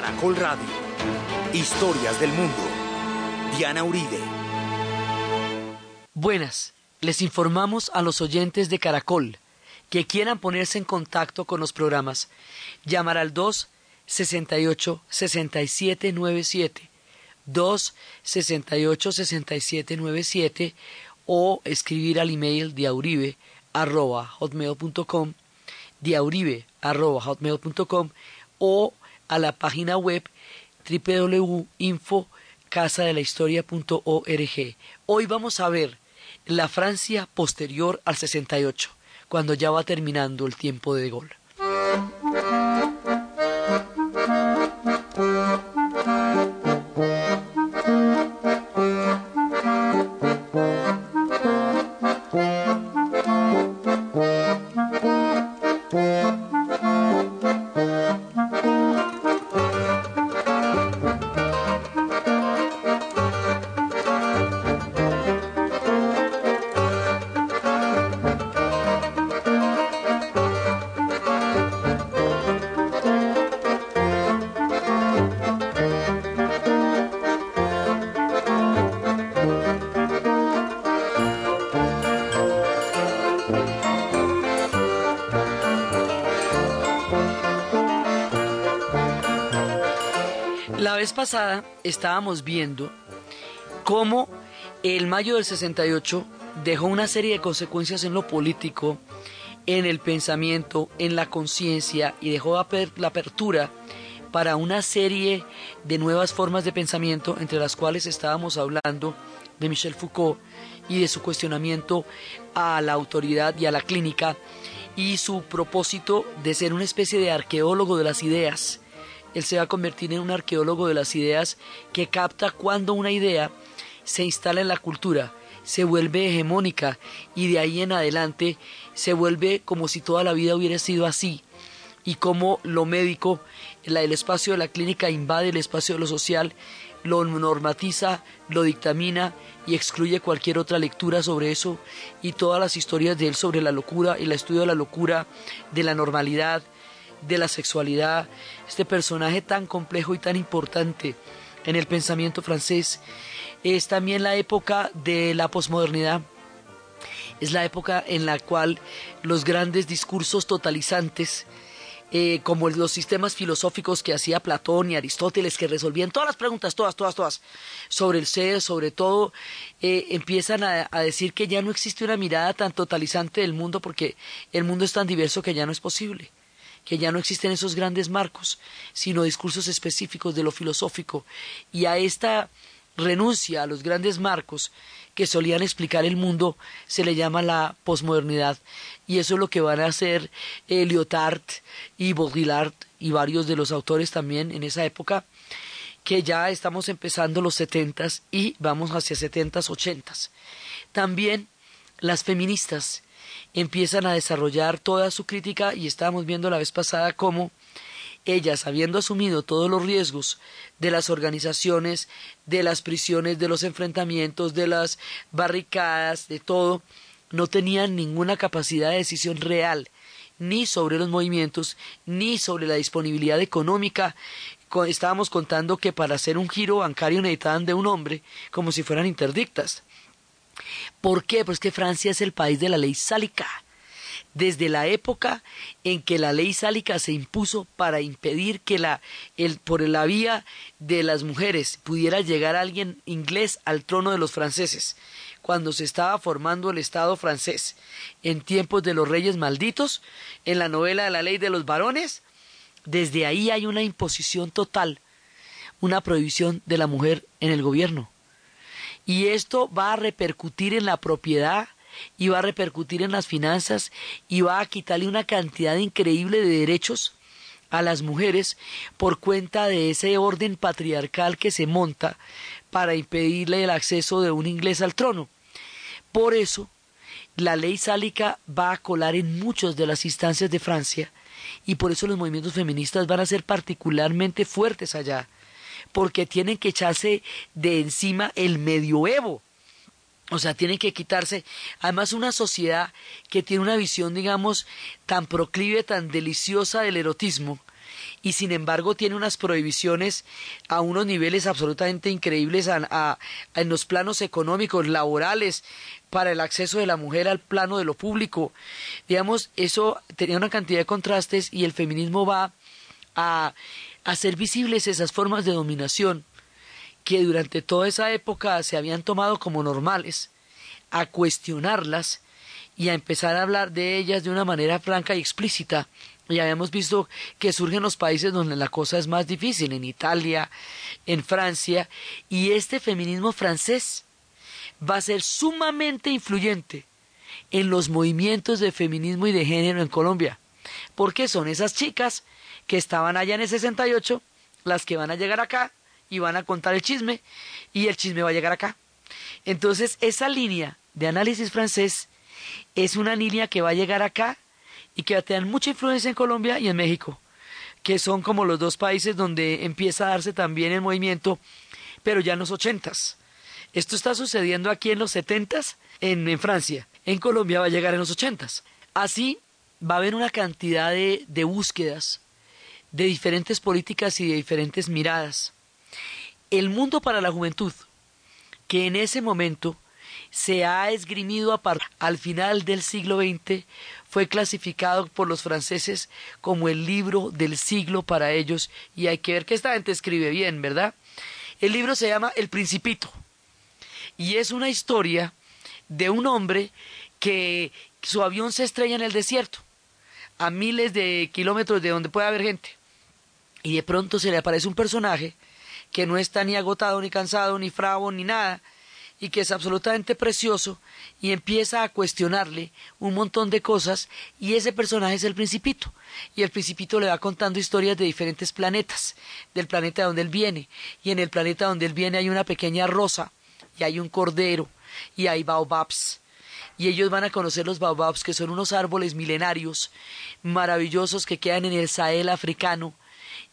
Caracol Radio. Historias del mundo. Diana Uribe. Buenas, les informamos a los oyentes de Caracol que quieran ponerse en contacto con los programas. Llamar al 2 68 67 97 2 68 67 97 o escribir al email diauribe arroba hotmail.com diauribe arroba hotmail.com o a la página web www.infocasadelahistoria.org. Hoy vamos a ver la Francia posterior al 68, cuando ya va terminando el tiempo de Gaulle. La vez pasada estábamos viendo cómo el mayo del 68 dejó una serie de consecuencias en lo político, en el pensamiento, en la conciencia y dejó la apertura para una serie de nuevas formas de pensamiento, entre las cuales estábamos hablando de Michel Foucault y de su cuestionamiento a la autoridad y a la clínica y su propósito de ser una especie de arqueólogo de las ideas él se va a convertir en un arqueólogo de las ideas que capta cuando una idea se instala en la cultura, se vuelve hegemónica y de ahí en adelante se vuelve como si toda la vida hubiera sido así y como lo médico, el espacio de la clínica invade el espacio de lo social, lo normatiza, lo dictamina y excluye cualquier otra lectura sobre eso y todas las historias de él sobre la locura y el estudio de la locura, de la normalidad, de la sexualidad, este personaje tan complejo y tan importante en el pensamiento francés. Es también la época de la posmodernidad. Es la época en la cual los grandes discursos totalizantes, eh, como los sistemas filosóficos que hacía Platón y Aristóteles, que resolvían todas las preguntas, todas, todas, todas, sobre el ser, sobre todo, eh, empiezan a, a decir que ya no existe una mirada tan totalizante del mundo porque el mundo es tan diverso que ya no es posible que ya no existen esos grandes marcos, sino discursos específicos de lo filosófico, y a esta renuncia a los grandes marcos que solían explicar el mundo se le llama la posmodernidad, y eso es lo que van a hacer eh, Lyotard y Baudrillard y varios de los autores también en esa época, que ya estamos empezando los setentas y vamos hacia setentas, ochentas. También las feministas empiezan a desarrollar toda su crítica y estábamos viendo la vez pasada cómo ellas, habiendo asumido todos los riesgos de las organizaciones, de las prisiones, de los enfrentamientos, de las barricadas, de todo, no tenían ninguna capacidad de decisión real, ni sobre los movimientos, ni sobre la disponibilidad económica. Estábamos contando que para hacer un giro bancario necesitaban de un hombre como si fueran interdictas. ¿Por qué? Pues que Francia es el país de la ley sálica. Desde la época en que la ley sálica se impuso para impedir que la, el, por la vía de las mujeres pudiera llegar alguien inglés al trono de los franceses, cuando se estaba formando el Estado francés, en tiempos de los reyes malditos, en la novela de la ley de los varones, desde ahí hay una imposición total, una prohibición de la mujer en el gobierno y esto va a repercutir en la propiedad y va a repercutir en las finanzas y va a quitarle una cantidad increíble de derechos a las mujeres por cuenta de ese orden patriarcal que se monta para impedirle el acceso de un inglés al trono. Por eso, la ley sálica va a colar en muchas de las instancias de Francia y por eso los movimientos feministas van a ser particularmente fuertes allá porque tienen que echarse de encima el medioevo. O sea, tienen que quitarse, además una sociedad que tiene una visión, digamos, tan proclive, tan deliciosa del erotismo, y sin embargo tiene unas prohibiciones a unos niveles absolutamente increíbles en los planos económicos, laborales, para el acceso de la mujer al plano de lo público. Digamos, eso tenía una cantidad de contrastes y el feminismo va a hacer visibles esas formas de dominación que durante toda esa época se habían tomado como normales, a cuestionarlas y a empezar a hablar de ellas de una manera franca y explícita. Y habíamos visto que surgen los países donde la cosa es más difícil, en Italia, en Francia, y este feminismo francés va a ser sumamente influyente en los movimientos de feminismo y de género en Colombia, porque son esas chicas que estaban allá en el 68 las que van a llegar acá y van a contar el chisme y el chisme va a llegar acá. Entonces, esa línea de análisis francés es una línea que va a llegar acá y que va a tener mucha influencia en Colombia y en México, que son como los dos países donde empieza a darse también el movimiento, pero ya en los ochentas. Esto está sucediendo aquí en los setentas en, en Francia. En Colombia va a llegar en los ochentas. Así va a haber una cantidad de, de búsquedas de diferentes políticas y de diferentes miradas. El mundo para la juventud, que en ese momento se ha esgrimido al final del siglo XX, fue clasificado por los franceses como el libro del siglo para ellos, y hay que ver que esta gente escribe bien, ¿verdad? El libro se llama El Principito, y es una historia de un hombre que su avión se estrella en el desierto, a miles de kilómetros de donde puede haber gente, y de pronto se le aparece un personaje que no está ni agotado, ni cansado, ni fravo, ni nada, y que es absolutamente precioso y empieza a cuestionarle un montón de cosas y ese personaje es el principito. Y el principito le va contando historias de diferentes planetas, del planeta donde él viene y en el planeta donde él viene hay una pequeña rosa y hay un cordero y hay baobabs. Y ellos van a conocer los baobabs que son unos árboles milenarios maravillosos que quedan en el Sahel africano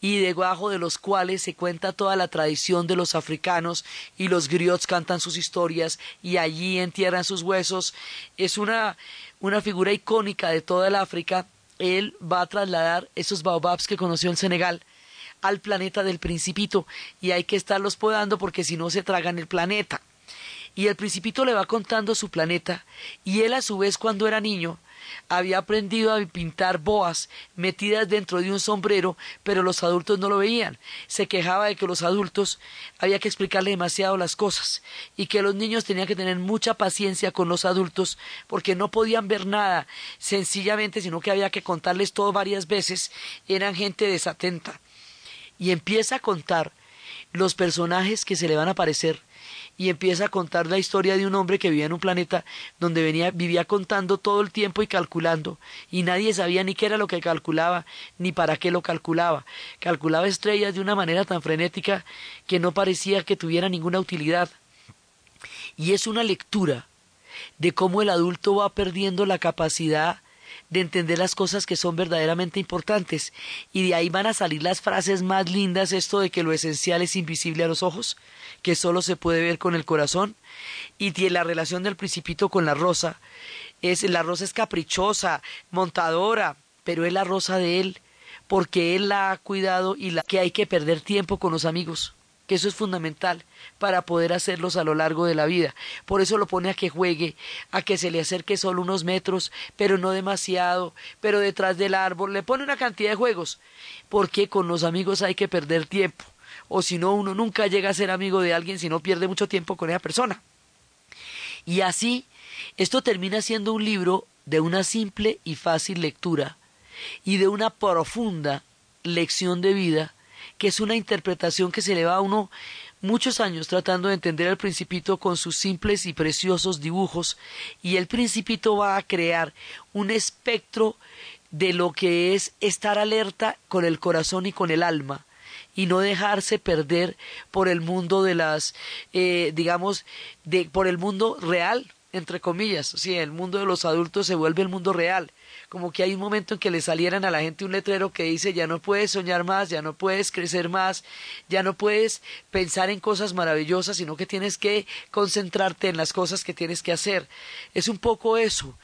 y debajo de los cuales se cuenta toda la tradición de los africanos y los griots cantan sus historias y allí entierran sus huesos. Es una, una figura icónica de toda el África. Él va a trasladar esos baobabs que conoció en Senegal al planeta del principito y hay que estarlos podando porque si no se tragan el planeta. Y el principito le va contando su planeta y él a su vez cuando era niño había aprendido a pintar boas metidas dentro de un sombrero, pero los adultos no lo veían. Se quejaba de que los adultos había que explicarle demasiado las cosas y que los niños tenían que tener mucha paciencia con los adultos porque no podían ver nada sencillamente, sino que había que contarles todo varias veces. Eran gente desatenta. Y empieza a contar los personajes que se le van a aparecer y empieza a contar la historia de un hombre que vivía en un planeta donde venía, vivía contando todo el tiempo y calculando, y nadie sabía ni qué era lo que calculaba, ni para qué lo calculaba. Calculaba estrellas de una manera tan frenética que no parecía que tuviera ninguna utilidad. Y es una lectura de cómo el adulto va perdiendo la capacidad de entender las cosas que son verdaderamente importantes. Y de ahí van a salir las frases más lindas, esto de que lo esencial es invisible a los ojos, que solo se puede ver con el corazón. Y la relación del principito con la rosa. Es, la rosa es caprichosa, montadora, pero es la rosa de él, porque él la ha cuidado y la que hay que perder tiempo con los amigos que eso es fundamental para poder hacerlos a lo largo de la vida. Por eso lo pone a que juegue, a que se le acerque solo unos metros, pero no demasiado, pero detrás del árbol, le pone una cantidad de juegos, porque con los amigos hay que perder tiempo, o si no, uno nunca llega a ser amigo de alguien si no pierde mucho tiempo con esa persona. Y así, esto termina siendo un libro de una simple y fácil lectura y de una profunda lección de vida que es una interpretación que se le va a uno muchos años tratando de entender al principito con sus simples y preciosos dibujos y el principito va a crear un espectro de lo que es estar alerta con el corazón y con el alma y no dejarse perder por el mundo de las eh, digamos de por el mundo real entre comillas, sí, el mundo de los adultos se vuelve el mundo real como que hay un momento en que le salieran a la gente un letrero que dice ya no puedes soñar más, ya no puedes crecer más, ya no puedes pensar en cosas maravillosas, sino que tienes que concentrarte en las cosas que tienes que hacer. Es un poco eso,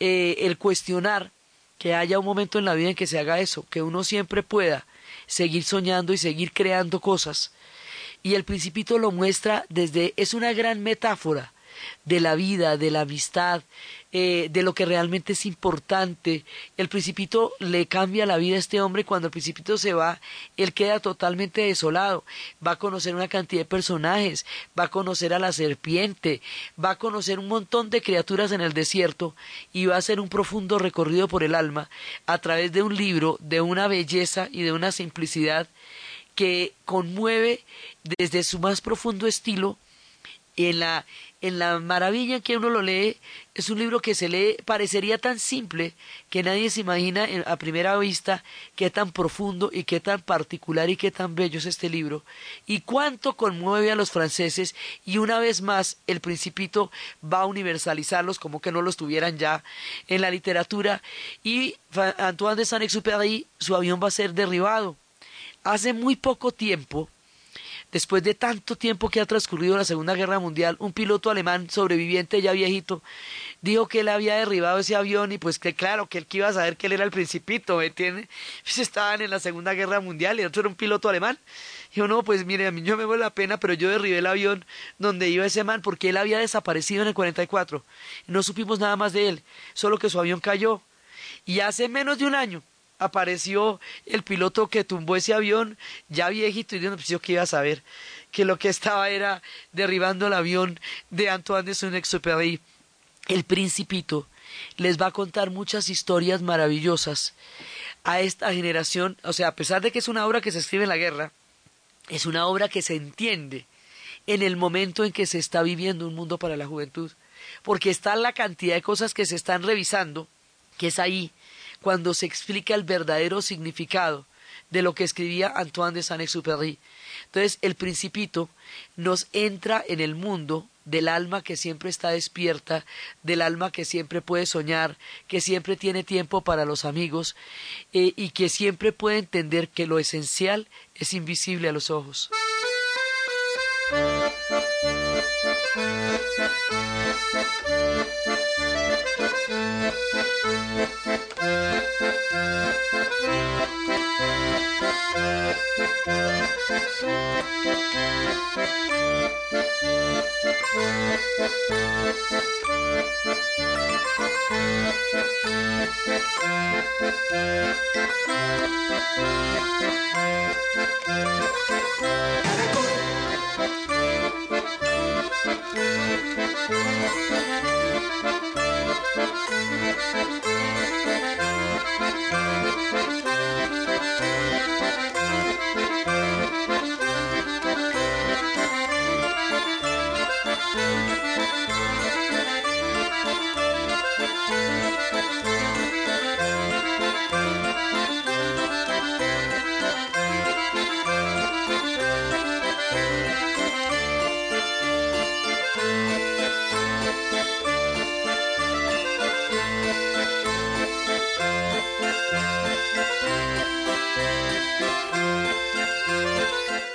eh, el cuestionar que haya un momento en la vida en que se haga eso, que uno siempre pueda seguir soñando y seguir creando cosas. Y el principito lo muestra desde, es una gran metáfora de la vida, de la amistad, eh, de lo que realmente es importante. El principito le cambia la vida a este hombre cuando el principito se va, él queda totalmente desolado. Va a conocer una cantidad de personajes, va a conocer a la serpiente, va a conocer un montón de criaturas en el desierto y va a hacer un profundo recorrido por el alma a través de un libro de una belleza y de una simplicidad que conmueve desde su más profundo estilo en la en la maravilla que uno lo lee, es un libro que se lee, parecería tan simple que nadie se imagina a primera vista qué tan profundo y qué tan particular y qué tan bello es este libro, y cuánto conmueve a los franceses, y una vez más el principito va a universalizarlos como que no los tuvieran ya en la literatura, y Antoine de Saint-Exupéry, su avión va a ser derribado. Hace muy poco tiempo, después de tanto tiempo que ha transcurrido la Segunda Guerra Mundial, un piloto alemán sobreviviente ya viejito dijo que él había derribado ese avión y pues que claro, que él que iba a saber que él era el principito, ¿me entiende? Pues estaban en la Segunda Guerra Mundial y otro era un piloto alemán. Dijo, no, pues mire, a mí yo me vuelve la pena, pero yo derribé el avión donde iba ese man porque él había desaparecido en el 44. Y no supimos nada más de él, solo que su avión cayó. Y hace menos de un año apareció el piloto que tumbó ese avión, ya viejito, y no pues yo que iba a saber que lo que estaba era derribando el avión de Antoine de Saint-Exupéry. El principito les va a contar muchas historias maravillosas a esta generación, o sea, a pesar de que es una obra que se escribe en la guerra, es una obra que se entiende en el momento en que se está viviendo un mundo para la juventud, porque está la cantidad de cosas que se están revisando, que es ahí cuando se explica el verdadero significado de lo que escribía Antoine de Saint-Exupéry. Entonces, el principito nos entra en el mundo del alma que siempre está despierta, del alma que siempre puede soñar, que siempre tiene tiempo para los amigos eh, y que siempre puede entender que lo esencial es invisible a los ojos. Para Thank you.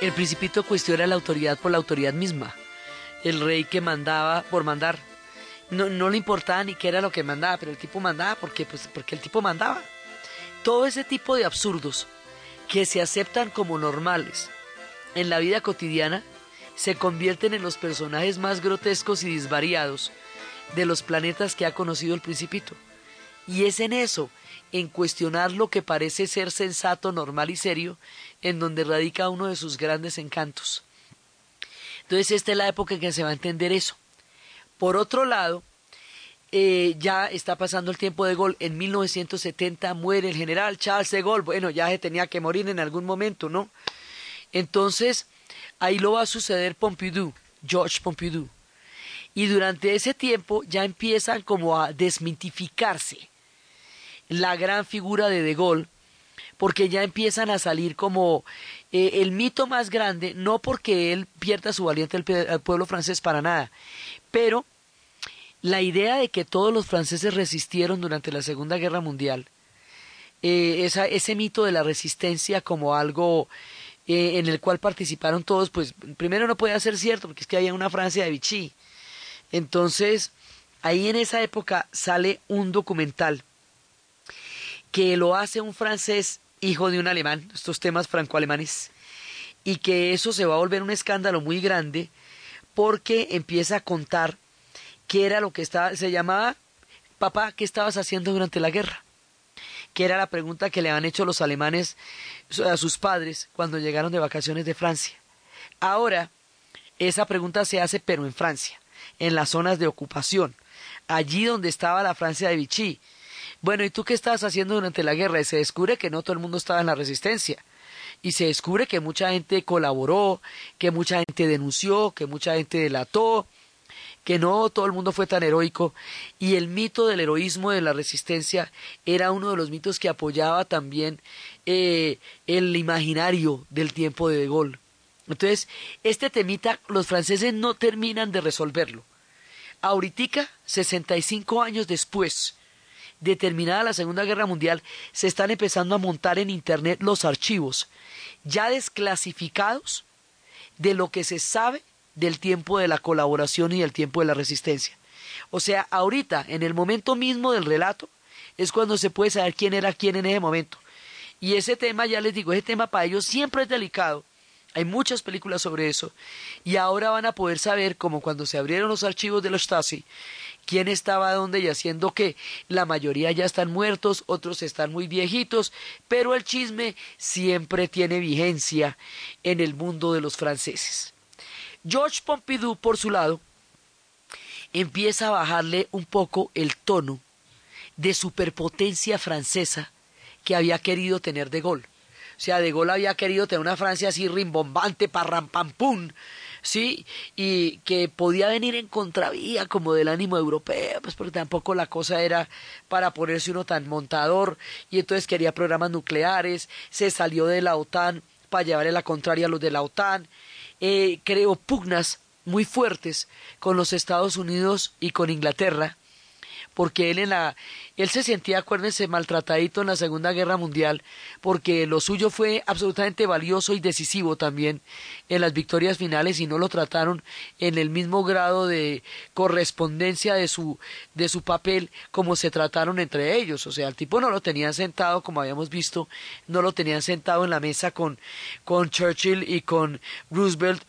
El principito cuestiona la autoridad por la autoridad misma. El rey que mandaba por mandar. No, no le importaba ni qué era lo que mandaba, pero el tipo mandaba porque, pues, porque el tipo mandaba. Todo ese tipo de absurdos que se aceptan como normales en la vida cotidiana se convierten en los personajes más grotescos y disvariados de los planetas que ha conocido el principito. Y es en eso, en cuestionar lo que parece ser sensato, normal y serio, en donde radica uno de sus grandes encantos. Entonces esta es la época en que se va a entender eso. Por otro lado, eh, ya está pasando el tiempo de Gaulle. En 1970 muere el general Charles de Gaulle. Bueno, ya se tenía que morir en algún momento, ¿no? Entonces, ahí lo va a suceder Pompidou, George Pompidou. Y durante ese tiempo ya empiezan como a desmitificarse la gran figura de De Gaulle, porque ya empiezan a salir como eh, el mito más grande, no porque él pierda su valiente al, pueblo francés para nada, pero la idea de que todos los franceses resistieron durante la Segunda Guerra Mundial, eh, ese mito de la resistencia como algo eh, en el cual participaron todos, pues primero no puede ser cierto, porque es que había una Francia de Vichy. Entonces, ahí en esa época sale un documental que lo hace un francés hijo de un alemán, estos temas franco-alemanes, y que eso se va a volver un escándalo muy grande porque empieza a contar qué era lo que estaba, se llamaba, papá, ¿qué estabas haciendo durante la guerra? que era la pregunta que le han hecho los alemanes a sus padres cuando llegaron de vacaciones de Francia. Ahora, esa pregunta se hace pero en Francia, en las zonas de ocupación, allí donde estaba la Francia de Vichy. Bueno, ¿y tú qué estabas haciendo durante la guerra? Y se descubre que no todo el mundo estaba en la resistencia. Y se descubre que mucha gente colaboró, que mucha gente denunció, que mucha gente delató, que no todo el mundo fue tan heroico y el mito del heroísmo de la resistencia era uno de los mitos que apoyaba también eh, el imaginario del tiempo de De Gaulle. Entonces, este temita los franceses no terminan de resolverlo. Ahorita, 65 años después de terminada la Segunda Guerra Mundial, se están empezando a montar en Internet los archivos ya desclasificados de lo que se sabe del tiempo de la colaboración y del tiempo de la resistencia. O sea, ahorita, en el momento mismo del relato, es cuando se puede saber quién era quién en ese momento. Y ese tema, ya les digo, ese tema para ellos siempre es delicado, hay muchas películas sobre eso. Y ahora van a poder saber, como cuando se abrieron los archivos de los Stasi, quién estaba dónde y haciendo qué. La mayoría ya están muertos, otros están muy viejitos, pero el chisme siempre tiene vigencia en el mundo de los franceses. Georges Pompidou, por su lado, empieza a bajarle un poco el tono de superpotencia francesa que había querido tener de Gaulle. O sea, De Gaulle había querido tener una Francia así rimbombante, parrampampum, ¿sí? Y que podía venir en contravía como del ánimo europeo, pues porque tampoco la cosa era para ponerse uno tan montador, y entonces quería programas nucleares, se salió de la OTAN para llevarle la contraria a los de la OTAN, eh, creó pugnas muy fuertes con los Estados Unidos y con Inglaterra, porque él en la él se sentía, acuérdense, maltratadito en la Segunda Guerra Mundial, porque lo suyo fue absolutamente valioso y decisivo también en las victorias finales y no lo trataron en el mismo grado de correspondencia de su de su papel como se trataron entre ellos, o sea, el tipo no lo tenían sentado como habíamos visto, no lo tenían sentado en la mesa con con Churchill y con Roosevelt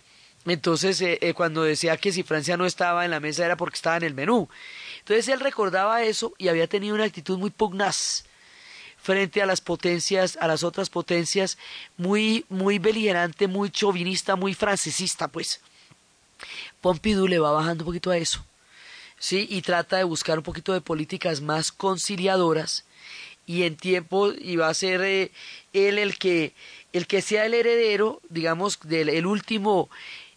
entonces, eh, eh, cuando decía que si Francia no estaba en la mesa era porque estaba en el menú. Entonces él recordaba eso y había tenido una actitud muy pugnaz frente a las potencias, a las otras potencias, muy, muy beligerante, muy chauvinista, muy francesista, pues. Pompidou le va bajando un poquito a eso, ¿sí? Y trata de buscar un poquito de políticas más conciliadoras y en tiempo, y va a ser eh, él el que, el que sea el heredero, digamos, del el último,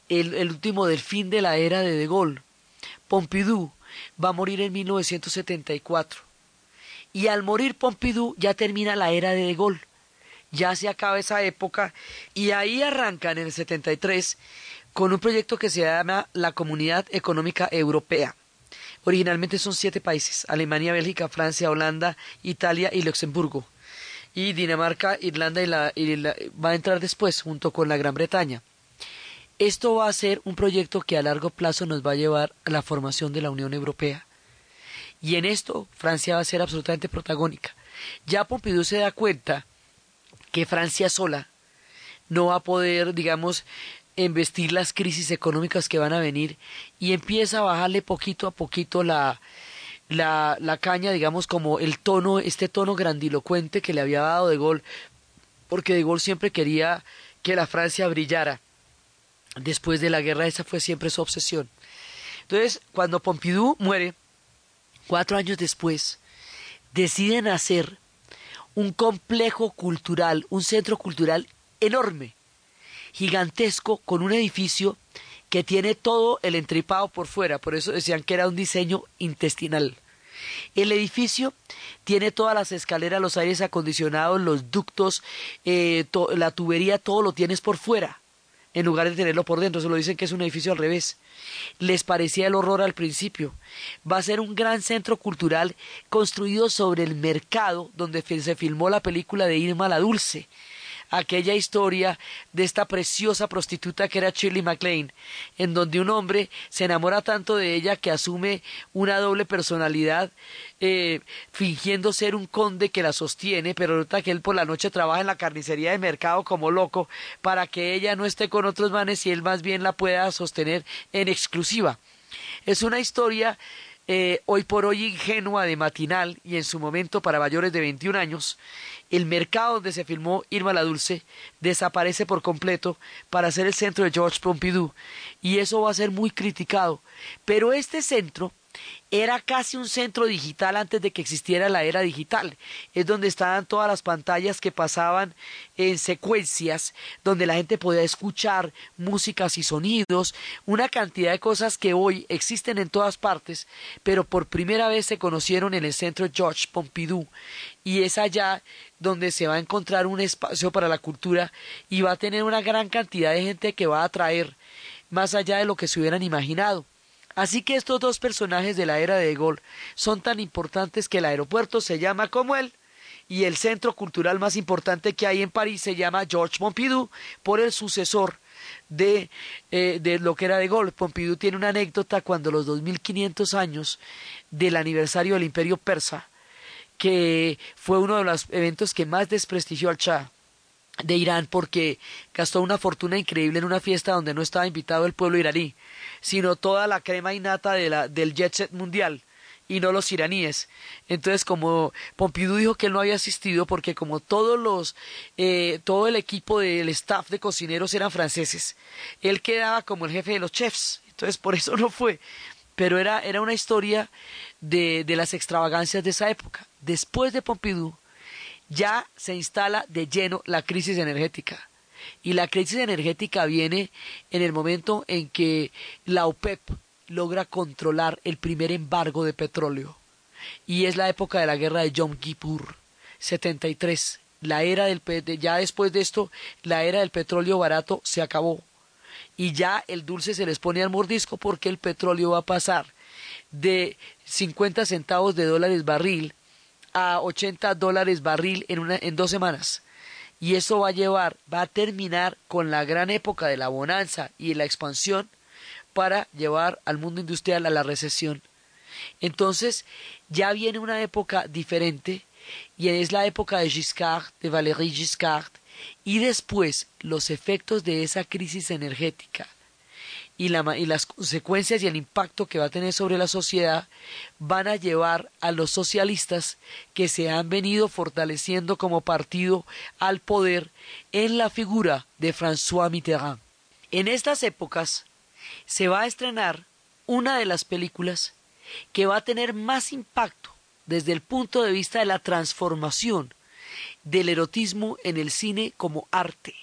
el, el último del fin de la era de De Gaulle. Pompidou va a morir en 1974. Y al morir Pompidou ya termina la era de De Gaulle. Ya se acaba esa época y ahí arrancan en el 73 con un proyecto que se llama la Comunidad Económica Europea. Originalmente son siete países, Alemania, Bélgica, Francia, Holanda, Italia y Luxemburgo. Y Dinamarca, Irlanda y la, va a entrar después junto con la Gran Bretaña. Esto va a ser un proyecto que a largo plazo nos va a llevar a la formación de la Unión Europea. Y en esto Francia va a ser absolutamente protagónica. Ya Pompidou se da cuenta que Francia sola no va a poder, digamos, embestir las crisis económicas que van a venir y empieza a bajarle poquito a poquito la, la, la caña, digamos, como el tono, este tono grandilocuente que le había dado De Gaulle, porque De Gaulle siempre quería que la Francia brillara después de la guerra, esa fue siempre su obsesión. Entonces, cuando Pompidou muere, cuatro años después, deciden hacer un complejo cultural, un centro cultural enorme, gigantesco, con un edificio que tiene todo el entripado por fuera, por eso decían que era un diseño intestinal. El edificio tiene todas las escaleras, los aires acondicionados, los ductos, eh, la tubería, todo lo tienes por fuera en lugar de tenerlo por dentro. Se lo dicen que es un edificio al revés. Les parecía el horror al principio. Va a ser un gran centro cultural construido sobre el mercado donde se filmó la película de Irma la Dulce. Aquella historia de esta preciosa prostituta que era Shirley MacLaine, en donde un hombre se enamora tanto de ella que asume una doble personalidad, eh, fingiendo ser un conde que la sostiene, pero resulta que él por la noche trabaja en la carnicería de mercado como loco para que ella no esté con otros manes y él más bien la pueda sostener en exclusiva. Es una historia eh, hoy por hoy ingenua de matinal y en su momento para mayores de 21 años, el mercado donde se filmó Irma la Dulce desaparece por completo para ser el centro de George Pompidou y eso va a ser muy criticado. Pero este centro era casi un centro digital antes de que existiera la era digital. Es donde estaban todas las pantallas que pasaban en secuencias, donde la gente podía escuchar músicas y sonidos, una cantidad de cosas que hoy existen en todas partes, pero por primera vez se conocieron en el centro George Pompidou. Y es allá donde se va a encontrar un espacio para la cultura y va a tener una gran cantidad de gente que va a atraer más allá de lo que se hubieran imaginado. Así que estos dos personajes de la era de Gaulle son tan importantes que el aeropuerto se llama como él y el centro cultural más importante que hay en París se llama Georges Pompidou por el sucesor de, eh, de lo que era de Gaulle. Pompidou tiene una anécdota cuando los 2500 años del aniversario del imperio persa, que fue uno de los eventos que más desprestigió al Shah de Irán porque gastó una fortuna increíble en una fiesta donde no estaba invitado el pueblo iraní sino toda la crema innata de la, del jet set mundial y no los iraníes. Entonces, como Pompidou dijo que él no había asistido porque como todos los, eh, todo el equipo del staff de cocineros eran franceses, él quedaba como el jefe de los chefs. Entonces, por eso no fue. Pero era, era una historia de, de las extravagancias de esa época. Después de Pompidou, ya se instala de lleno la crisis energética. Y la crisis energética viene en el momento en que la OPEP logra controlar el primer embargo de petróleo. Y es la época de la guerra de Yom Kippur, 73. La era del ya después de esto, la era del petróleo barato se acabó. Y ya el dulce se les pone al mordisco porque el petróleo va a pasar de 50 centavos de dólares barril a 80 dólares barril en, una, en dos semanas y eso va a llevar, va a terminar con la gran época de la bonanza y la expansión para llevar al mundo industrial a la recesión. Entonces ya viene una época diferente y es la época de Giscard, de Valéry Giscard, y después los efectos de esa crisis energética y, las consecuencias y el impacto que va a tener sobre la sociedad van a llevar a los socialistas que se han venido fortaleciendo como partido al poder en la figura de François Mitterrand. En estas épocas se va a estrenar una de las películas que va a tener más impacto desde el punto de vista de la transformación del erotismo en el cine como arte.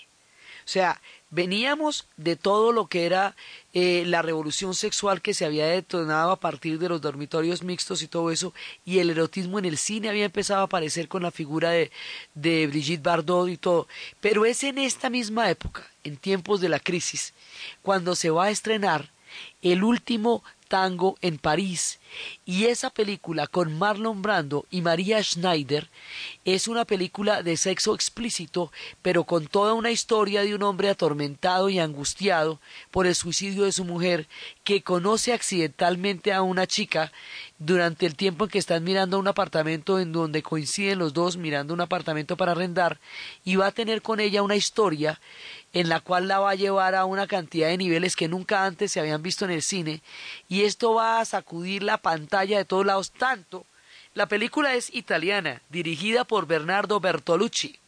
O sea, veníamos de todo lo que era eh, la revolución sexual que se había detonado a partir de los dormitorios mixtos y todo eso, y el erotismo en el cine había empezado a aparecer con la figura de, de Brigitte Bardot y todo. Pero es en esta misma época, en tiempos de la crisis, cuando se va a estrenar el último tango en París. Y esa película con Marlon Brando y María Schneider es una película de sexo explícito, pero con toda una historia de un hombre atormentado y angustiado por el suicidio de su mujer, que conoce accidentalmente a una chica durante el tiempo en que están mirando un apartamento en donde coinciden los dos mirando un apartamento para arrendar y va a tener con ella una historia en la cual la va a llevar a una cantidad de niveles que nunca antes se habían visto en el cine y esto va a sacudir la pantalla de todos lados. Tanto la película es italiana dirigida por Bernardo Bertolucci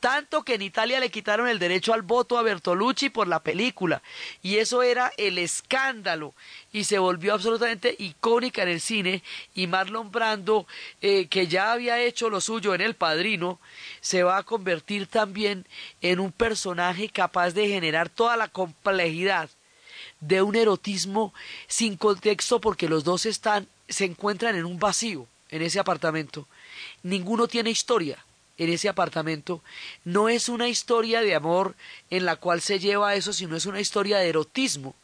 tanto que en Italia le quitaron el derecho al voto a Bertolucci por la película, y eso era el escándalo, y se volvió absolutamente icónica en el cine, y Marlon Brando, eh, que ya había hecho lo suyo en El Padrino, se va a convertir también en un personaje capaz de generar toda la complejidad de un erotismo sin contexto porque los dos están se encuentran en un vacío en ese apartamento. Ninguno tiene historia en ese apartamento no es una historia de amor en la cual se lleva eso, sino es una historia de erotismo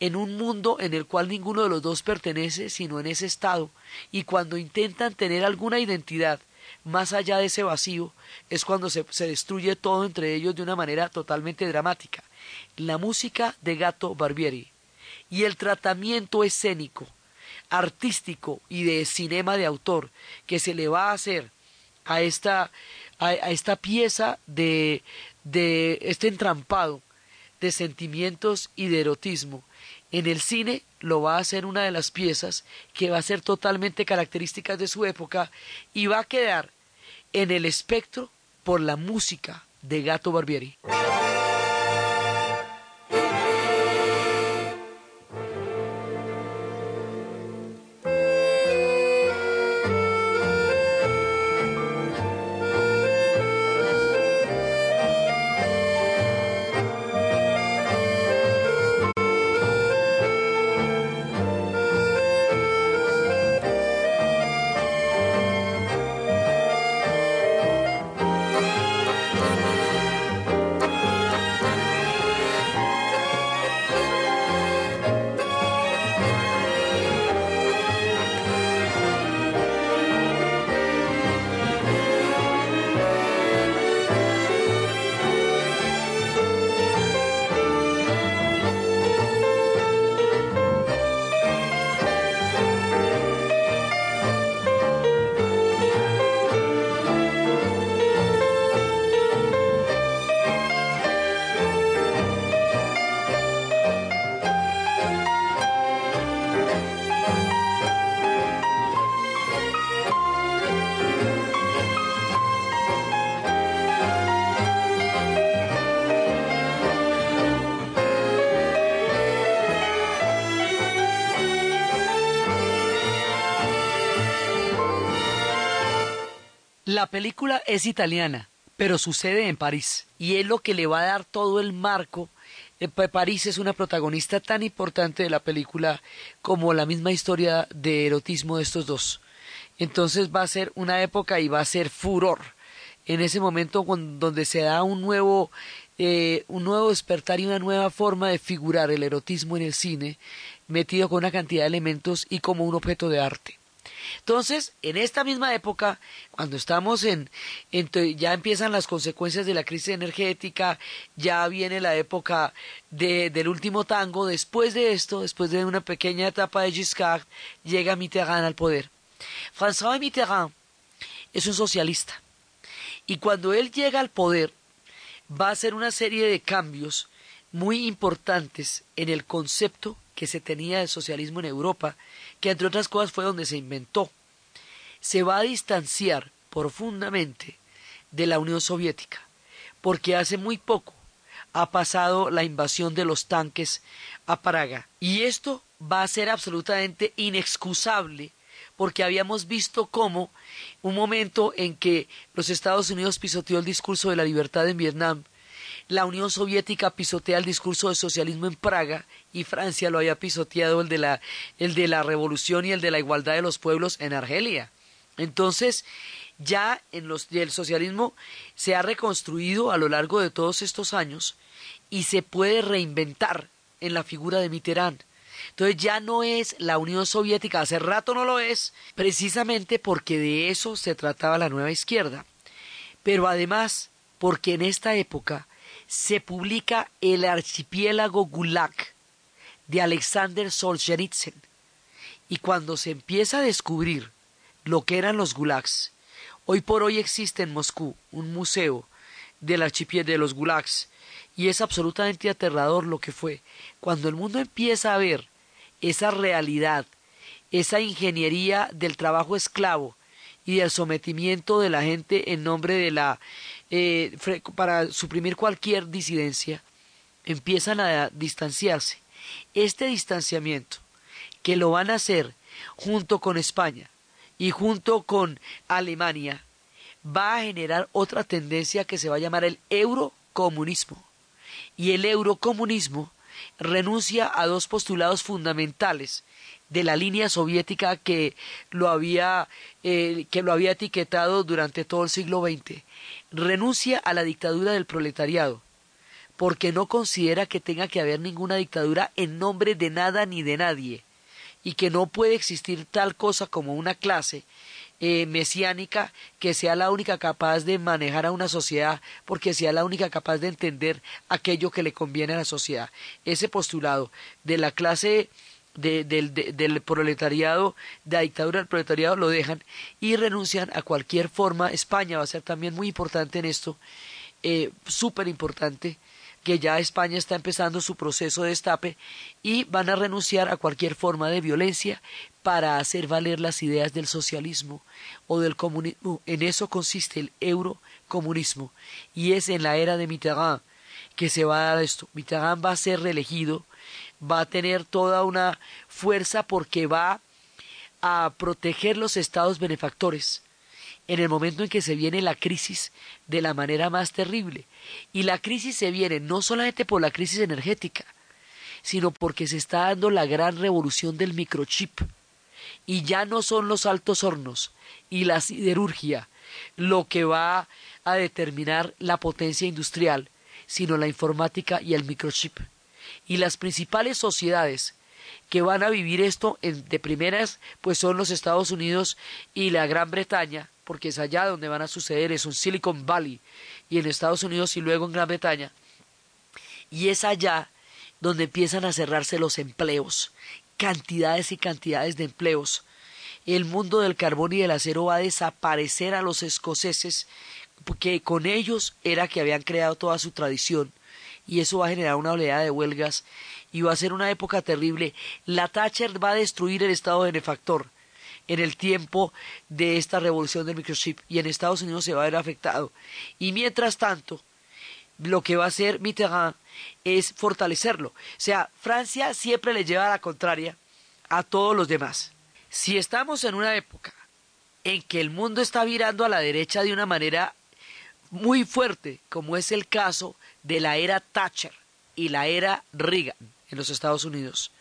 en un mundo en el cual ninguno de los dos pertenece, sino en ese estado, y cuando intentan tener alguna identidad más allá de ese vacío, es cuando se, se, destruye todo entre ellos de una manera totalmente dramática. La música de Gato Barbieri y el tratamiento escénico, artístico y de cinema de autor que se le va a hacer a esta, a, esta pieza de, de este entrampado de sentimientos y de erotismo. En el cine lo va a hacer una de las piezas que va a ser totalmente características de su época y va a quedar en el espectro por la música de Gato Barbieri. La película es italiana, pero sucede en París y es lo que le va a dar todo el marco. Eh, París es una protagonista tan importante de la película como la misma historia de erotismo de estos dos. Entonces va a ser una época y va a ser furor. En ese momento donde se da un nuevo, eh, un nuevo despertar y una nueva forma de figurar el erotismo en el cine, metido con una cantidad de elementos y como un objeto de arte. Entonces, en esta misma época, cuando estamos en, ya empiezan las consecuencias de la crisis energética, ya viene la época del último tango, después de esto, después de una pequeña etapa de Giscard, llega Mitterrand al poder. François Mitterrand es un socialista. Y cuando él llega al poder, va a hacer una serie de cambios muy importantes en el concepto que se tenía del socialismo en Europa que entre otras cosas fue donde se inventó, se va a distanciar profundamente de la Unión Soviética, porque hace muy poco ha pasado la invasión de los tanques a Praga. Y esto va a ser absolutamente inexcusable porque habíamos visto cómo un momento en que los Estados Unidos pisoteó el discurso de la libertad en Vietnam la Unión Soviética pisotea el discurso del socialismo en Praga y Francia lo había pisoteado el de la, el de la revolución y el de la igualdad de los pueblos en Argelia. Entonces, ya en los, el socialismo se ha reconstruido a lo largo de todos estos años y se puede reinventar en la figura de Mitterrand. Entonces ya no es la Unión Soviética, hace rato no lo es, precisamente porque de eso se trataba la nueva izquierda. Pero además, porque en esta época se publica El archipiélago Gulag de Alexander Solzhenitsyn. Y cuando se empieza a descubrir lo que eran los gulags, hoy por hoy existe en Moscú un museo del archipiélago de los gulags y es absolutamente aterrador lo que fue. Cuando el mundo empieza a ver esa realidad, esa ingeniería del trabajo esclavo y del sometimiento de la gente en nombre de la eh, para suprimir cualquier disidencia, empiezan a distanciarse. Este distanciamiento, que lo van a hacer junto con España y junto con Alemania, va a generar otra tendencia que se va a llamar el eurocomunismo. Y el eurocomunismo renuncia a dos postulados fundamentales de la línea soviética que lo había, eh, que lo había etiquetado durante todo el siglo XX. Renuncia a la dictadura del proletariado, porque no considera que tenga que haber ninguna dictadura en nombre de nada ni de nadie, y que no puede existir tal cosa como una clase eh, mesiánica que sea la única capaz de manejar a una sociedad porque sea la única capaz de entender aquello que le conviene a la sociedad. Ese postulado de la clase del proletariado, de la dictadura del proletariado, lo dejan y renuncian a cualquier forma. España va a ser también muy importante en esto, eh, súper importante, que ya España está empezando su proceso de destape y van a renunciar a cualquier forma de violencia para hacer valer las ideas del socialismo o del comunismo. En eso consiste el eurocomunismo y es en la era de Mitterrand que se va a dar esto. Mitterrand va a ser reelegido, va a tener toda una fuerza porque va a proteger los estados benefactores en el momento en que se viene la crisis de la manera más terrible. Y la crisis se viene no solamente por la crisis energética, sino porque se está dando la gran revolución del microchip. Y ya no son los altos hornos y la siderurgia lo que va a determinar la potencia industrial, sino la informática y el microchip. Y las principales sociedades que van a vivir esto de primeras, pues son los Estados Unidos y la Gran Bretaña, porque es allá donde van a suceder, es un Silicon Valley, y en Estados Unidos y luego en Gran Bretaña, y es allá donde empiezan a cerrarse los empleos, cantidades y cantidades de empleos. El mundo del carbón y del acero va a desaparecer a los escoceses, porque con ellos era que habían creado toda su tradición, y eso va a generar una oleada de huelgas, y va a ser una época terrible. La Thatcher va a destruir el Estado benefactor en el tiempo de esta revolución del microchip y en Estados Unidos se va a ver afectado. Y mientras tanto, lo que va a hacer Mitterrand es fortalecerlo. O sea, Francia siempre le lleva a la contraria a todos los demás. Si estamos en una época en que el mundo está virando a la derecha de una manera muy fuerte, como es el caso de la era Thatcher y la era Reagan en los Estados Unidos,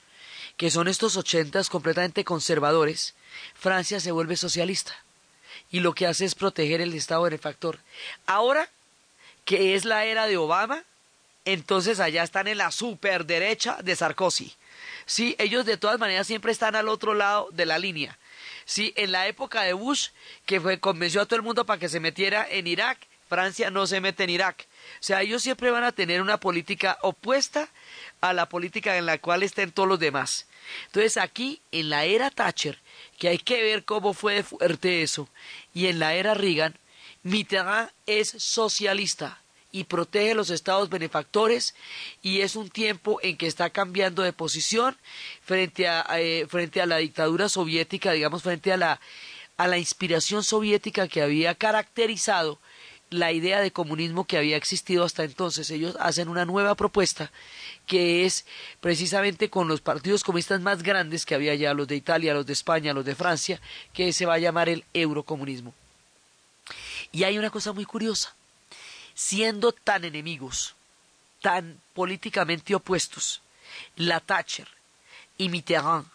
que son estos ochentas completamente conservadores, Francia se vuelve socialista y lo que hace es proteger el Estado benefactor. Ahora que es la era de Obama, entonces allá están en la superderecha de Sarkozy. Sí, ellos de todas maneras siempre están al otro lado de la línea. Sí, en la época de Bush, que fue, convenció a todo el mundo para que se metiera en Irak, Francia no se mete en Irak. O sea, ellos siempre van a tener una política opuesta a la política en la cual estén todos los demás. Entonces aquí, en la era Thatcher, que hay que ver cómo fue fuerte eso, y en la era Reagan, Mitterrand es socialista y protege los estados benefactores y es un tiempo en que está cambiando de posición frente a, eh, frente a la dictadura soviética, digamos, frente a la, a la inspiración soviética que había caracterizado la idea de comunismo que había existido hasta entonces. Ellos hacen una nueva propuesta que es precisamente con los partidos comunistas más grandes que había ya, los de Italia, los de España, los de Francia, que se va a llamar el eurocomunismo. Y hay una cosa muy curiosa, siendo tan enemigos, tan políticamente opuestos, la Thatcher y Mitterrand,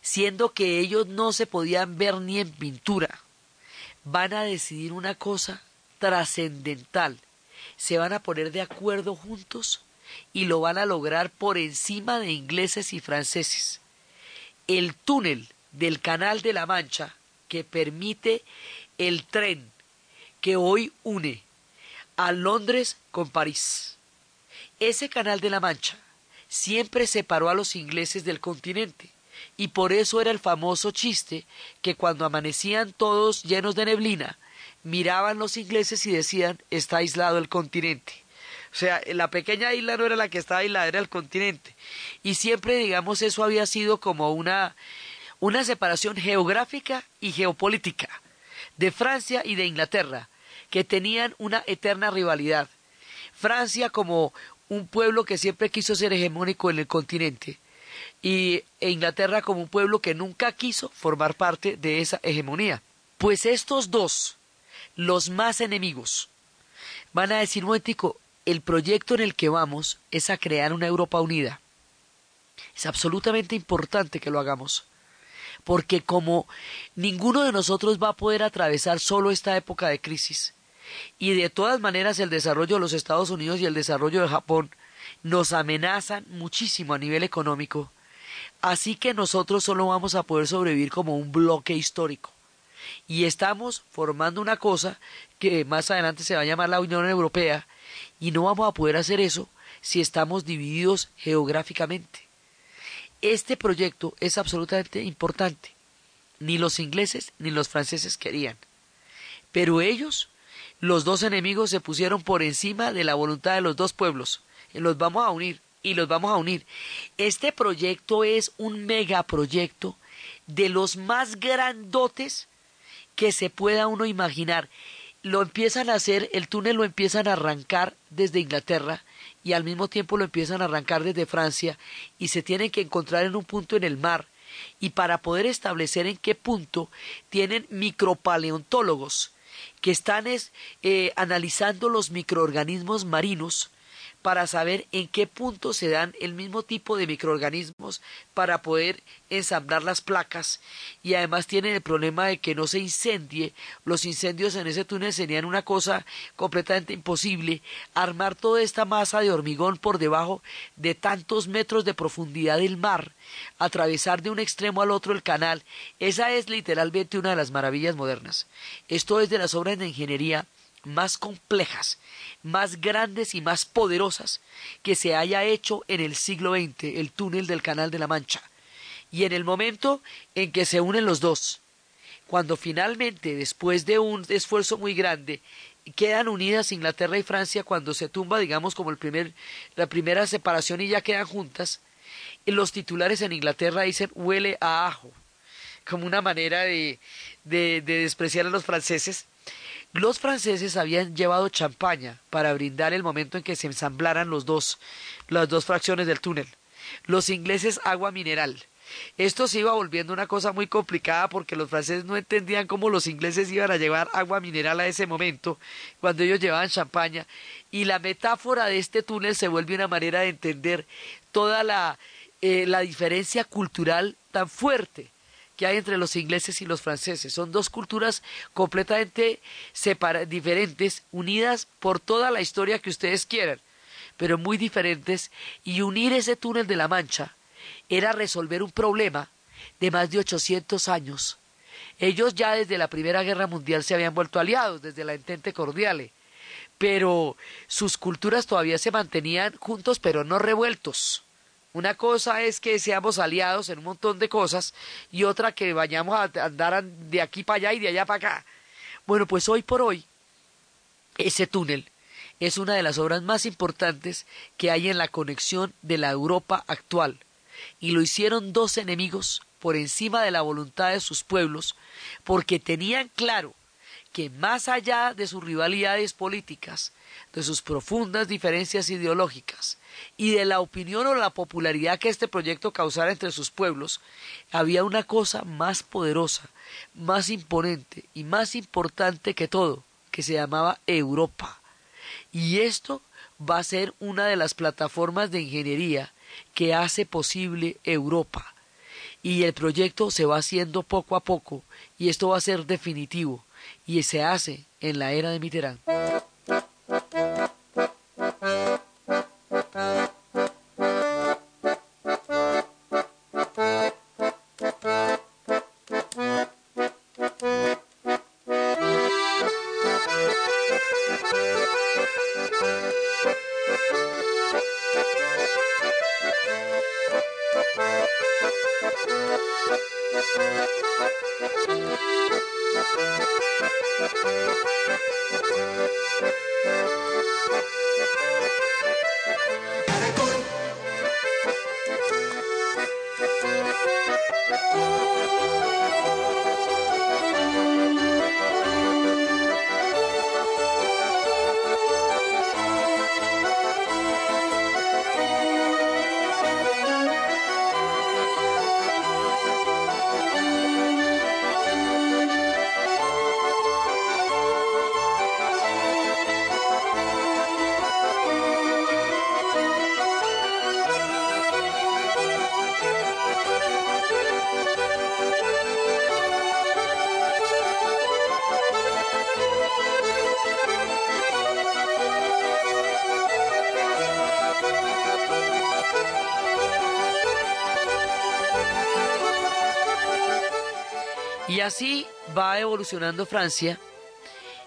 siendo que ellos no se podían ver ni en pintura, van a decidir una cosa trascendental. Se van a poner de acuerdo juntos y lo van a lograr por encima de ingleses y franceses. El túnel del Canal de la Mancha que permite el tren que hoy une a Londres con París. Ese Canal de la Mancha siempre separó a los ingleses del continente y por eso era el famoso chiste que cuando amanecían todos llenos de neblina, miraban los ingleses y decían está aislado el continente. O sea, la pequeña isla no era la que estaba aislada, era el continente. Y siempre, digamos, eso había sido como una, una separación geográfica y geopolítica de Francia y de Inglaterra, que tenían una eterna rivalidad. Francia como un pueblo que siempre quiso ser hegemónico en el continente y e Inglaterra como un pueblo que nunca quiso formar parte de esa hegemonía. Pues estos dos, los más enemigos, van a decir, momentico, el proyecto en el que vamos es a crear una Europa unida. Es absolutamente importante que lo hagamos, porque como ninguno de nosotros va a poder atravesar solo esta época de crisis, y de todas maneras el desarrollo de los Estados Unidos y el desarrollo de Japón nos amenazan muchísimo a nivel económico, así que nosotros solo vamos a poder sobrevivir como un bloque histórico. Y estamos formando una cosa que más adelante se va a llamar la Unión Europea y no vamos a poder hacer eso si estamos divididos geográficamente. Este proyecto es absolutamente importante. Ni los ingleses ni los franceses querían. Pero ellos, los dos enemigos, se pusieron por encima de la voluntad de los dos pueblos. Los vamos a unir y los vamos a unir. Este proyecto es un megaproyecto de los más grandotes que se pueda uno imaginar. Lo empiezan a hacer, el túnel lo empiezan a arrancar desde Inglaterra y al mismo tiempo lo empiezan a arrancar desde Francia y se tienen que encontrar en un punto en el mar y para poder establecer en qué punto tienen micropaleontólogos que están eh, analizando los microorganismos marinos para saber en qué punto se dan el mismo tipo de microorganismos para poder ensamblar las placas y además tienen el problema de que no se incendie. Los incendios en ese túnel serían una cosa completamente imposible. Armar toda esta masa de hormigón por debajo de tantos metros de profundidad del mar, atravesar de un extremo al otro el canal, esa es literalmente una de las maravillas modernas. Esto es de las obras de ingeniería más complejas, más grandes y más poderosas que se haya hecho en el siglo XX, el túnel del Canal de la Mancha. Y en el momento en que se unen los dos, cuando finalmente, después de un esfuerzo muy grande, quedan unidas Inglaterra y Francia cuando se tumba, digamos, como el primer, la primera separación y ya quedan juntas, los titulares en Inglaterra dicen huele a ajo, como una manera de, de, de despreciar a los franceses, los franceses habían llevado champaña para brindar el momento en que se ensamblaran los dos, las dos fracciones del túnel. Los ingleses agua mineral. Esto se iba volviendo una cosa muy complicada porque los franceses no entendían cómo los ingleses iban a llevar agua mineral a ese momento cuando ellos llevaban champaña y la metáfora de este túnel se vuelve una manera de entender toda la, eh, la diferencia cultural tan fuerte que hay entre los ingleses y los franceses. Son dos culturas completamente diferentes, unidas por toda la historia que ustedes quieran, pero muy diferentes, y unir ese túnel de la Mancha era resolver un problema de más de 800 años. Ellos ya desde la Primera Guerra Mundial se habían vuelto aliados, desde la Entente Cordiale, pero sus culturas todavía se mantenían juntos, pero no revueltos. Una cosa es que seamos aliados en un montón de cosas y otra que vayamos a andar de aquí para allá y de allá para acá. Bueno, pues hoy por hoy, ese túnel es una de las obras más importantes que hay en la conexión de la Europa actual. Y lo hicieron dos enemigos por encima de la voluntad de sus pueblos, porque tenían claro que más allá de sus rivalidades políticas, de sus profundas diferencias ideológicas y de la opinión o la popularidad que este proyecto causara entre sus pueblos, había una cosa más poderosa, más imponente y más importante que todo, que se llamaba Europa. Y esto va a ser una de las plataformas de ingeniería que hace posible Europa. Y el proyecto se va haciendo poco a poco y esto va a ser definitivo y se hace en la era de Mitterrand. así va evolucionando Francia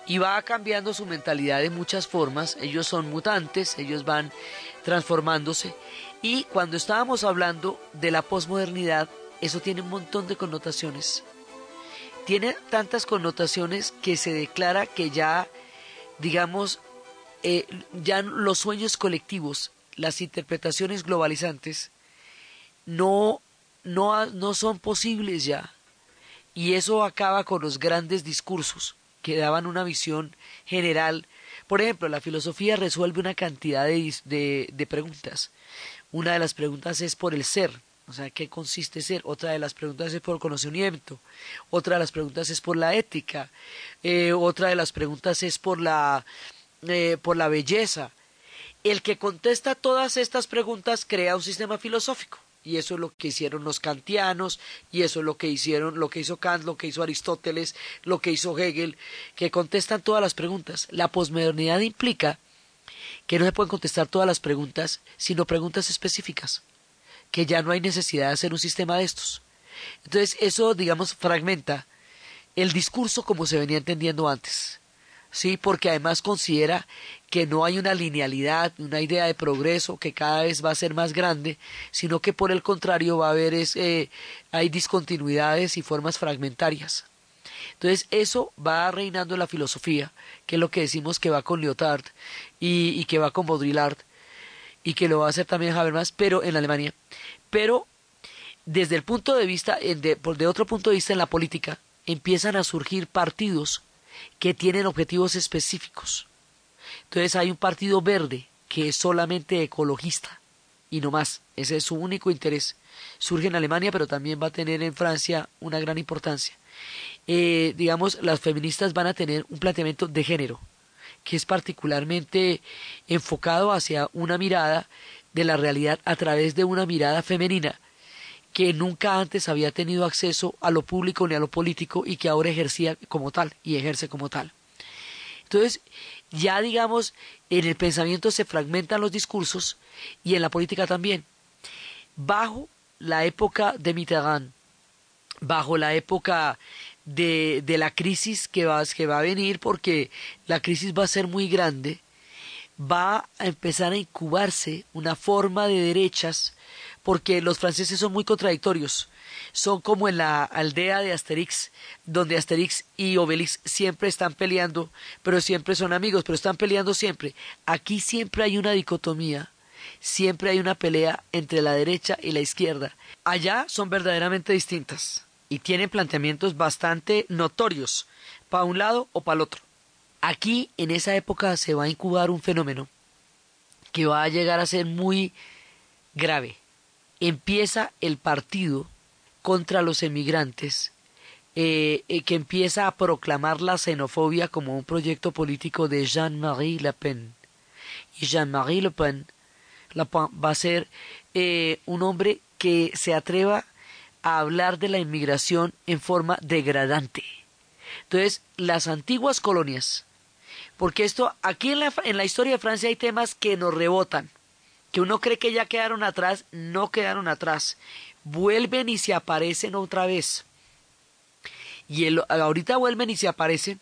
y va cambiando su mentalidad de muchas formas. Ellos son mutantes, ellos van transformándose. Y cuando estábamos hablando de la posmodernidad, eso tiene un montón de connotaciones. Tiene tantas connotaciones que se declara que ya, digamos, eh, ya los sueños colectivos, las interpretaciones globalizantes, no, no, no son posibles ya. Y eso acaba con los grandes discursos que daban una visión general. Por ejemplo, la filosofía resuelve una cantidad de, preguntas. Una de las preguntas es por el ser, o sea, ¿qué consiste ser? Otra de las preguntas es por conocimiento, otra de las preguntas es por la ética, eh, otra de las preguntas es por la, eh, por la belleza. El que contesta todas estas preguntas crea un sistema filosófico y eso es lo que hicieron los kantianos y eso es lo que hicieron lo que hizo Kant lo que hizo Aristóteles lo que hizo Hegel que contestan todas las preguntas. La posmodernidad implica que no se pueden contestar todas las preguntas sino preguntas específicas que ya no hay necesidad de hacer un sistema de estos. Entonces eso digamos fragmenta el discurso como se venía entendiendo antes sí porque además considera que no hay una linealidad, una idea de progreso que cada vez va a ser más grande, sino que por el contrario va a haber eh, hay discontinuidades y formas fragmentarias. Entonces eso va reinando en la filosofía, que es lo que decimos que va con Lyotard y, que va con Baudrillard y que lo va a hacer también Habermas, pero en Alemania. Pero desde el punto de vista, de, de otro punto de vista en la política, empiezan a surgir partidos que tienen objetivos específicos entonces hay un partido verde que es solamente ecologista y no más. Ese es su único interés. Surge en Alemania, pero también va a tener en Francia una gran importancia. Eh, digamos, las feministas van a tener un planteamiento de género, que es particularmente enfocado hacia una mirada de la realidad a través de una mirada femenina que nunca antes había tenido acceso a lo público ni a lo político y que ahora ejercía como tal y ejerce como tal. Entonces, ya digamos, en el pensamiento se fragmentan los discursos y en la política también. Bajo la época de Mitterrand, bajo la época de, de la crisis que va, que va a venir, porque la crisis va a ser muy grande, va a empezar a incubarse una forma de derechas, porque los franceses son muy contradictorios son como en la aldea de Asterix, donde Asterix y Obelix siempre están peleando, pero siempre son amigos, pero están peleando siempre. Aquí siempre hay una dicotomía, siempre hay una pelea entre la derecha y la izquierda. Allá son verdaderamente distintas y tienen planteamientos bastante notorios, para un lado o para el otro. Aquí, en esa época, se va a incubar un fenómeno que va a llegar a ser muy grave. Empieza el partido contra los emigrantes, eh, eh, que empieza a proclamar la xenofobia como un proyecto político de Jean-Marie Le Pen. Y Jean-Marie Le Pen, va a ser eh, un hombre que se atreva a hablar de la inmigración en forma degradante. Entonces, las antiguas colonias, porque esto, aquí en la, en la historia de Francia hay temas que nos rebotan, que uno cree que ya quedaron atrás, no quedaron atrás vuelven y se aparecen otra vez. Y el, ahorita vuelven y se aparecen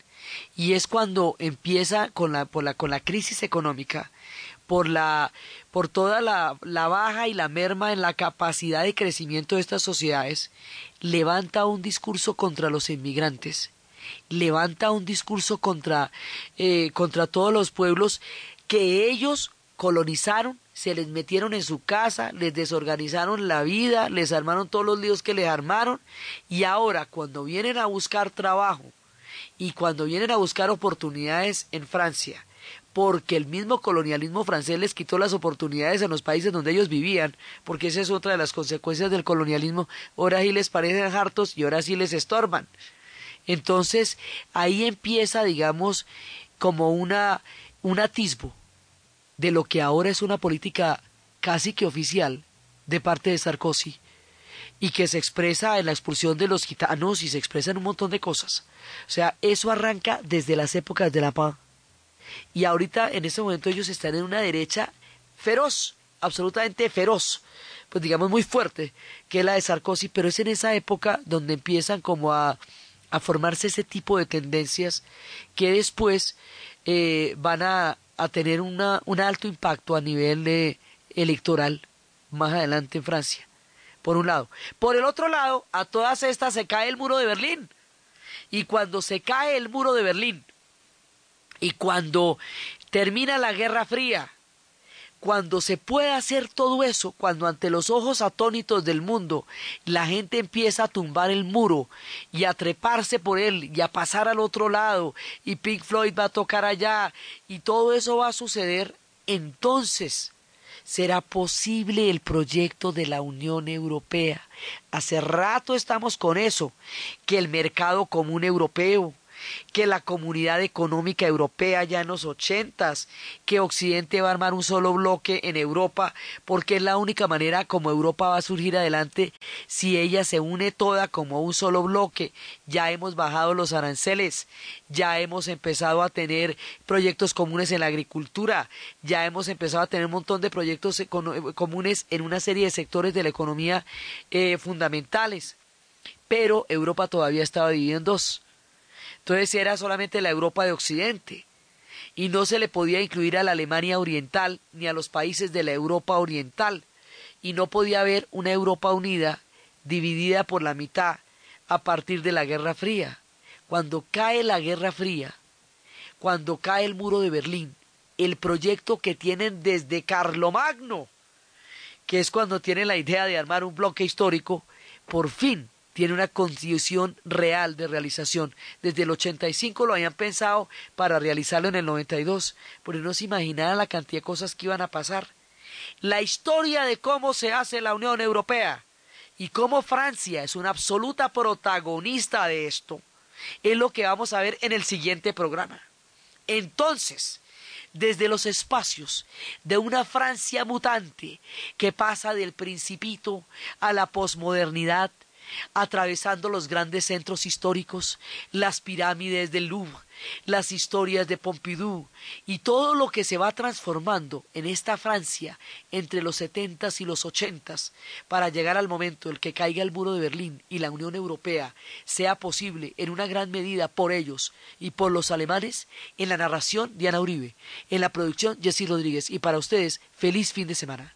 y es cuando empieza con la, por la, con la crisis económica, por, la, por toda la, la baja y la merma en la capacidad de crecimiento de estas sociedades, levanta un discurso contra los inmigrantes, levanta un discurso contra, eh, contra todos los pueblos que ellos colonizaron se les metieron en su casa, les desorganizaron la vida, les armaron todos los líos que les armaron y ahora cuando vienen a buscar trabajo y cuando vienen a buscar oportunidades en Francia, porque el mismo colonialismo francés les quitó las oportunidades en los países donde ellos vivían, porque esa es otra de las consecuencias del colonialismo, ahora sí les parecen hartos y ahora sí les estorban. Entonces ahí empieza, digamos, como una, un atisbo de lo que ahora es una política casi que oficial de parte de Sarkozy y que se expresa en la expulsión de los gitanos y se expresa en un montón de cosas. O sea, eso arranca desde las épocas de la paz. Y ahorita, en este momento, ellos están en una derecha feroz, absolutamente feroz, pues digamos muy fuerte, que es la de Sarkozy, pero es en esa época donde empiezan como a, a formarse ese tipo de tendencias que después eh, van a, tener una, un alto impacto a nivel electoral más adelante en Francia. Por un lado. Por el otro lado, a todas estas se cae el muro de Berlín. Y cuando se cae el muro de Berlín, y cuando termina la Guerra Fría, cuando se puede hacer todo eso, cuando ante los ojos atónitos del mundo la gente empieza a tumbar el muro y a treparse por él y a pasar al otro lado y Pink Floyd va a tocar allá y todo eso va a suceder, entonces será posible el proyecto de la Unión Europea. Hace rato estamos con eso, que el mercado común europeo, que la comunidad económica europea ya en los ochentas, que Occidente va a armar un solo bloque en Europa, porque es la única manera como Europa va a surgir adelante si ella se une toda como un solo bloque. Ya hemos bajado los aranceles, ya hemos empezado a tener proyectos comunes en la agricultura, ya hemos empezado a tener un montón de proyectos comunes en una serie de sectores de la economía eh, fundamentales. Pero Europa todavía estaba dividida en dos entonces era solamente la Europa de Occidente y no se le podía incluir a la Alemania Oriental ni a los países de la Europa Oriental y no podía haber una Europa unida dividida por la mitad a partir de la Guerra Fría. Cuando cae la Guerra Fría, cuando cae el muro de Berlín, el proyecto que tienen desde Carlomagno, que es cuando tienen la idea de armar un bloque histórico, por fin tiene una condición real de realización. Desde el 85 lo habían pensado para realizarlo en el 92, pero no se imaginaban la cantidad de cosas que iban a pasar. La historia de cómo se hace la Unión Europea y cómo Francia es una absoluta protagonista de esto es lo que vamos a ver en el siguiente programa. Entonces, desde los espacios de una Francia mutante que pasa del principito a la posmodernidad, atravesando los grandes centros históricos, las pirámides del Louvre, las historias de Pompidou y todo lo que se va transformando en esta Francia entre los setentas y los ochentas para llegar al momento en que caiga el muro de Berlín y la Unión Europea sea posible en una gran medida por ellos y por los alemanes, en la narración Diana Uribe, en la producción Jessy Rodríguez y para ustedes feliz fin de semana.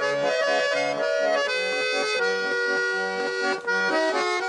Thank you.